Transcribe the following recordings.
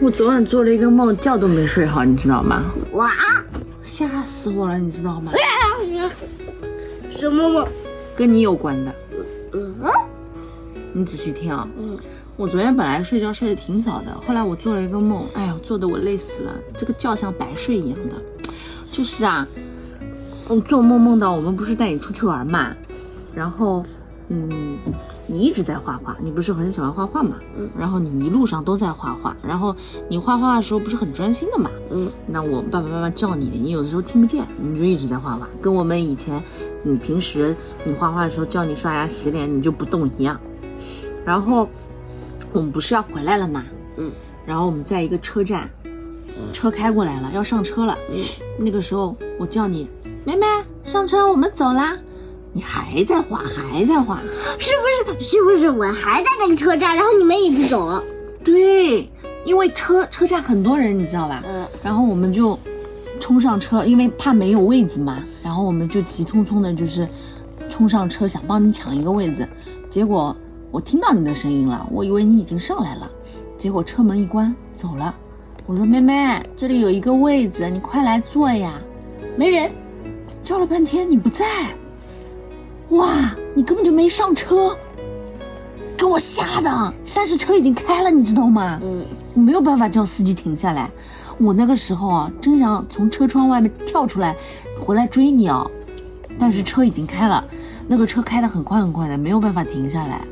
我昨晚做了一个梦，觉都没睡好，你知道吗？哇，吓死我了，你知道吗？什么梦？跟你有关的，嗯你仔细听啊。嗯，我昨天本来睡觉睡得挺早的，后来我做了一个梦，哎呀，做的我累死了，这个觉像白睡一样的。就是啊，嗯做梦梦到我们不是带你出去玩嘛，然后，嗯，你一直在画画，你不是很喜欢画画嘛？嗯。然后你一路上都在画画，然后你画画的时候不是很专心的嘛？嗯，那我爸爸妈妈叫你，你有的时候听不见，你就一直在画画，跟我们以前你平时你画画的时候叫你刷牙洗脸你就不动一样。然后我们不是要回来了嘛？嗯，然后我们在一个车站，车开过来了，要上车了。嗯，那个时候我叫你，妹妹上车，我们走啦。你还在画，还在画。是不是？是不是我还在那个车站，然后你们一起走了？对，因为车车站很多人，你知道吧？嗯然后我们就冲上车，因为怕没有位子嘛，然后我们就急匆匆的，就是冲上车想帮你抢一个位子，结果我听到你的声音了，我以为你已经上来了，结果车门一关走了。我说妹妹，这里有一个位子，你快来坐呀！没人。叫了半天你不在，哇，你根本就没上车，给我吓的！但是车已经开了，你知道吗？嗯，我没有办法叫司机停下来。我那个时候啊，真想从车窗外面跳出来，回来追你啊！但是车已经开了，那个车开得很快很快的，没有办法停下来。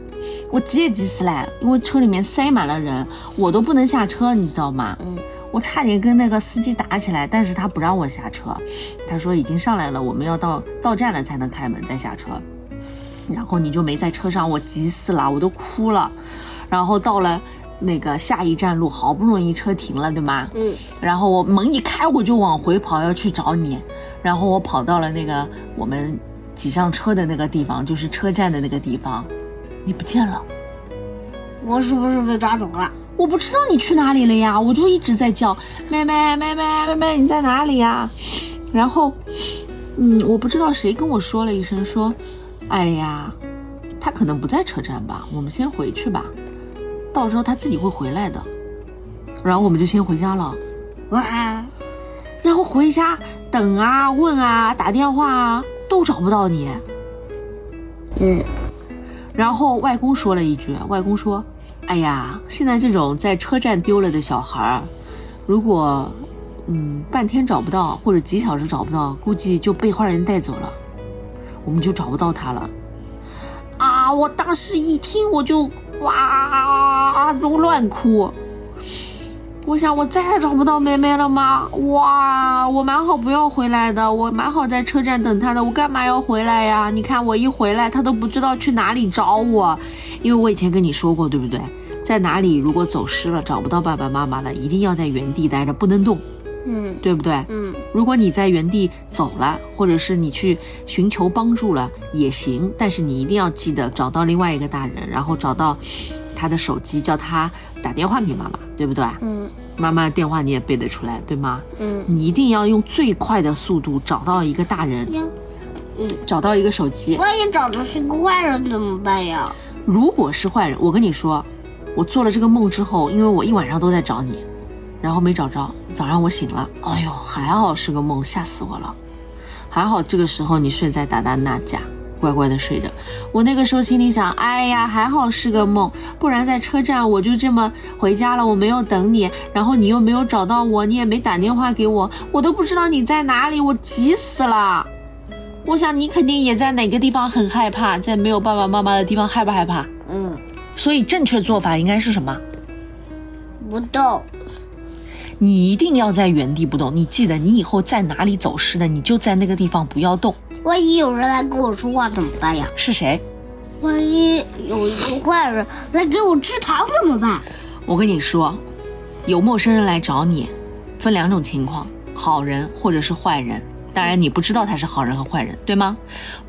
我急也急死了，因为车里面塞满了人，我都不能下车，你知道吗？嗯，我差点跟那个司机打起来，但是他不让我下车，他说已经上来了，我们要到到站了才能开门再下车。然后你就没在车上，我急死了，我都哭了。然后到了那个下一站路，好不容易车停了，对吗？嗯，然后我门一开，我就往回跑，要去找你。然后我跑到了那个我们挤上车的那个地方，就是车站的那个地方，你不见了。我是不是被抓走了？我不知道你去哪里了呀，我就一直在叫妹妹妹妹妹妹，你在哪里呀？然后，嗯，我不知道谁跟我说了一声说，哎呀，他可能不在车站吧，我们先回去吧，到时候他自己会回来的。然后我们就先回家了，哇，然后回家等啊问啊打电话啊都找不到你。嗯，然后外公说了一句，外公说：“哎呀，现在这种在车站丢了的小孩儿，如果嗯半天找不到或者几小时找不到，估计就被坏人带走了，我们就找不到他了。”啊！我当时一听我就哇都乱哭。我想我再也找不到梅梅了吗？哇，我蛮好不要回来的，我蛮好在车站等她的，我干嘛要回来呀？你看我一回来，她都不知道去哪里找我，因为我以前跟你说过，对不对？在哪里如果走失了，找不到爸爸妈妈了，一定要在原地待着，不能动，嗯对不对？嗯如果你在原地走了，或者是你去寻求帮助了也行，但是你一定要记得找到另外一个大人，然后找到他的手机，叫他打电话给妈妈，对不对？嗯妈妈的电话你也背得出来，对吗？嗯你一定要用最快的速度找到一个大人，嗯，找到一个手机。万一找的是个坏人怎么办呀？如果是坏人，我跟你说，我做了这个梦之后，因为我一晚上都在找你，然后没找着，早上我醒了，哎呦，还好是个梦，吓死我了。还好这个时候你睡在达达那家，乖乖的睡着。我那个时候心里想，哎呀，还好是个梦，不然在车站我就这么回家了，我没有等你，然后你又没有找到我，你也没打电话给我，我都不知道你在哪里，我急死了。我想你肯定也在哪个地方很害怕，在没有爸爸妈妈的地方害不害怕？嗯，所以正确做法应该是什么？不动。你一定要在原地不动。你记得，你以后在哪里走失的，你就在那个地方不要动。万一有人来跟我说话怎么办呀？是谁？万一有一个坏人来给我吃糖怎么办？我跟你说，有陌生人来找你，分两种情况：好人或者是坏人。当然，你不知道他是好人和坏人，对吗？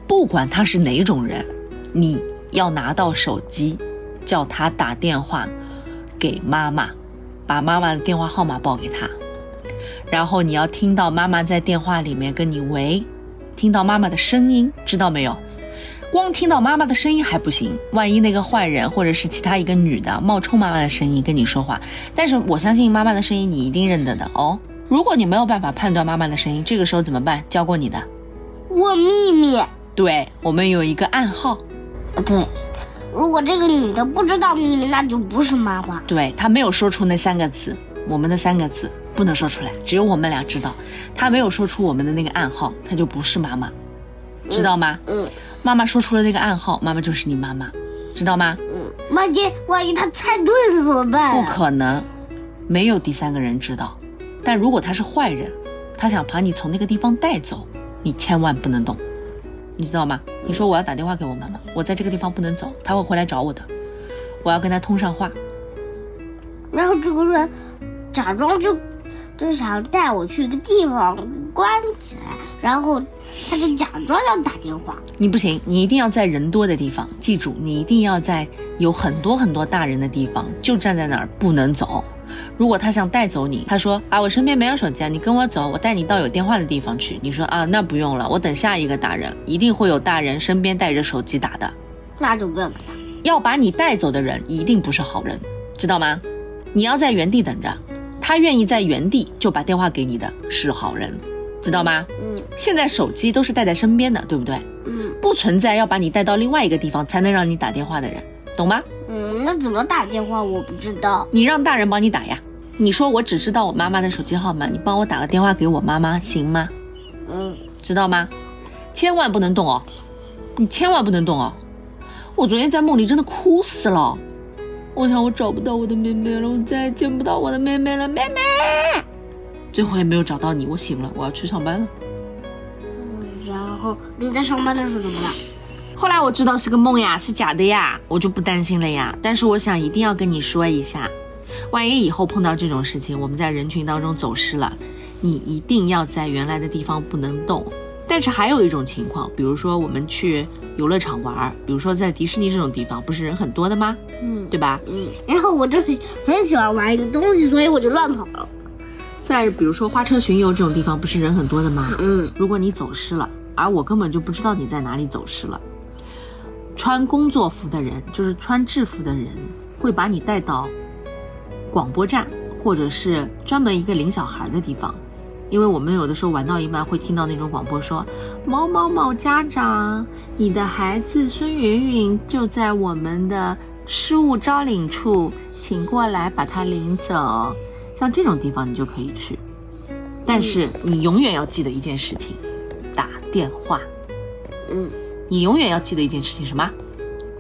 不管他是哪种人，你要拿到手机，叫他打电话给妈妈，把妈妈的电话号码报给他，然后你要听到妈妈在电话里面跟你喂，听到妈妈的声音，知道没有？光听到妈妈的声音还不行，万一那个坏人或者是其他一个女的冒充妈妈的声音跟你说话，但是我相信妈妈的声音你一定认得的哦。如果你没有办法判断妈妈的声音，这个时候怎么办？教过你的，问秘密。对我们有一个暗号，啊，对，如果这个女的不知道秘密，那就不是妈妈。对她没有说出那三个字，我们的三个字不能说出来，只有我们俩知道。她没有说出我们的那个暗号，她就不是妈妈，知道吗？嗯妈妈说出了那个暗号，妈妈就是你妈妈，知道吗？嗯，万一万一她猜对了怎么办、不啊？可能，没有第三个人知道。但如果她是坏人，她想把你从那个地方带走，你千万不能动，你知道吗？你说我要打电话给我妈妈，我在这个地方不能走，她会回来找我的，我要跟她通上话。然后这个人假装就就想带我去一个地方关起来，然后他就假装要打电话。你不行，你一定要在人多的地方，记住，你一定要在有很多很多大人的地方，就站在那儿不能走。如果他想带走你，他说啊，我身边没有手机啊，你跟我走，我带你到有电话的地方去。你说啊，那不用了，我等下一个大人，一定会有大人身边带着手机打的。那就不要跟他。要把你带走的人一定不是好人，知道吗？你要在原地等着，他愿意在原地就把电话给你的是好人，知道吗？嗯现在手机都是带在身边的，对不对？嗯不存在要把你带到另外一个地方才能让你打电话的人，懂吗？嗯，那怎么打电话我不知道。你让大人帮你打呀。你说我只知道我妈妈的手机号码，你帮我打个电话给我妈妈行吗？嗯，知道吗？千万不能动哦，你千万不能动哦。我昨天在梦里真的哭死了，我想我找不到我的妹妹了，我再也见不到我的妹妹了，妹妹。最后也没有找到你，我醒了，我要去上班了。然后你在上班的时候怎么了？后来我知道是个梦呀，是假的呀，我就不担心了呀。但是我想一定要跟你说一下，万一以后碰到这种事情，我们在人群当中走失了，你一定要在原来的地方不能动。但是还有一种情况，比如说我们去游乐场玩，比如说在迪士尼这种地方，不是人很多的吗？嗯对吧？嗯，然后我就很很喜欢玩一个东西，所以我就乱跑了。在比如说花车巡游这种地方，不是人很多的吗？嗯如果你走失了，而我根本就不知道你在哪里走失了，穿工作服的人，就是穿制服的人，会把你带到广播站，或者是专门一个领小孩的地方。因为我们有的时候玩到一半会听到那种广播说：“某某某家长，你的孩子孙云云就在我们的失物招领处，请过来把他领走。”像这种地方你就可以去，但是你永远要记得一件事情，打电话。嗯，你永远要记得一件事情，什么？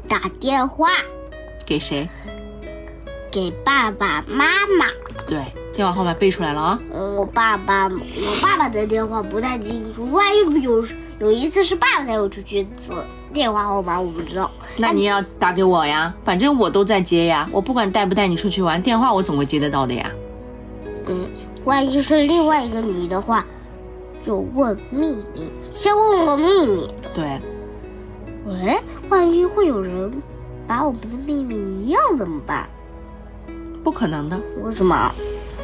打电话给谁？给爸爸妈妈。对，电话号码背出来了啊、嗯，我爸爸，我爸爸的电话不太清楚，万一有有一次是爸爸带我出去次电话号码，我不知道。那你要打给我呀，反正我都在接呀。我不管带不带你出去玩，电话我总会接得到的呀。嗯，万一是另外一个女的话，就问秘密，先问个秘密。对，喂，万一会有人把我们的秘密一样怎么办？不可能的，为什么？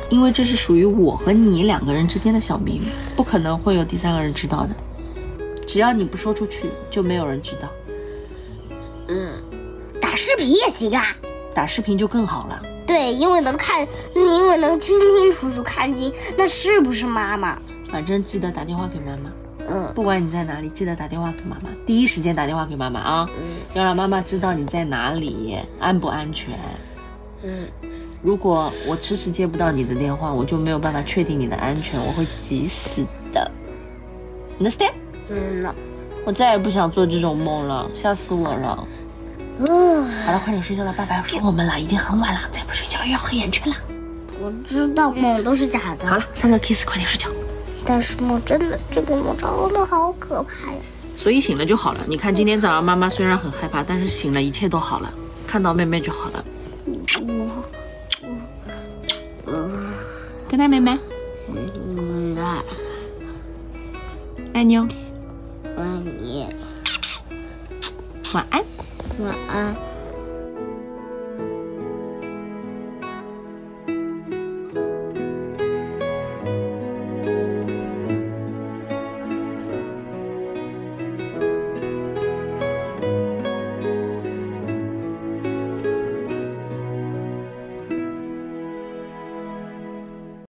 因为这是属于我和你两个人之间的小秘密，不可能会有第三个人知道的。只要你不说出去，就没有人知道。嗯，打视频也行啊。打视频就更好了。对，因为能看，因为能清清楚楚看清那是不是妈妈。反正记得打电话给妈妈，嗯不管你在哪里，记得打电话给妈妈，第一时间打电话给妈妈啊，嗯要让妈妈知道你在哪里，安不安全。嗯，如果我迟迟接不到你的电话，我就没有办法确定你的安全，我会急死的。Understand？嗯了。我再也不想做这种梦了，吓死我了。嗯，好了，快点睡觉了，爸爸要说我们了，已经很晚了，再不睡觉又要黑眼圈了。我知道梦都是假的。好了，三个 kiss，快点睡觉。但是梦真的，这个梦真的好可怕呀！所以醒了就好了。你看今天早上妈妈虽然很害怕，但是醒了，一切都好了，看到妹妹就好了。我，嗯跟他妹妹，嗯，爱爱你哦，爱你，晚安。晚安。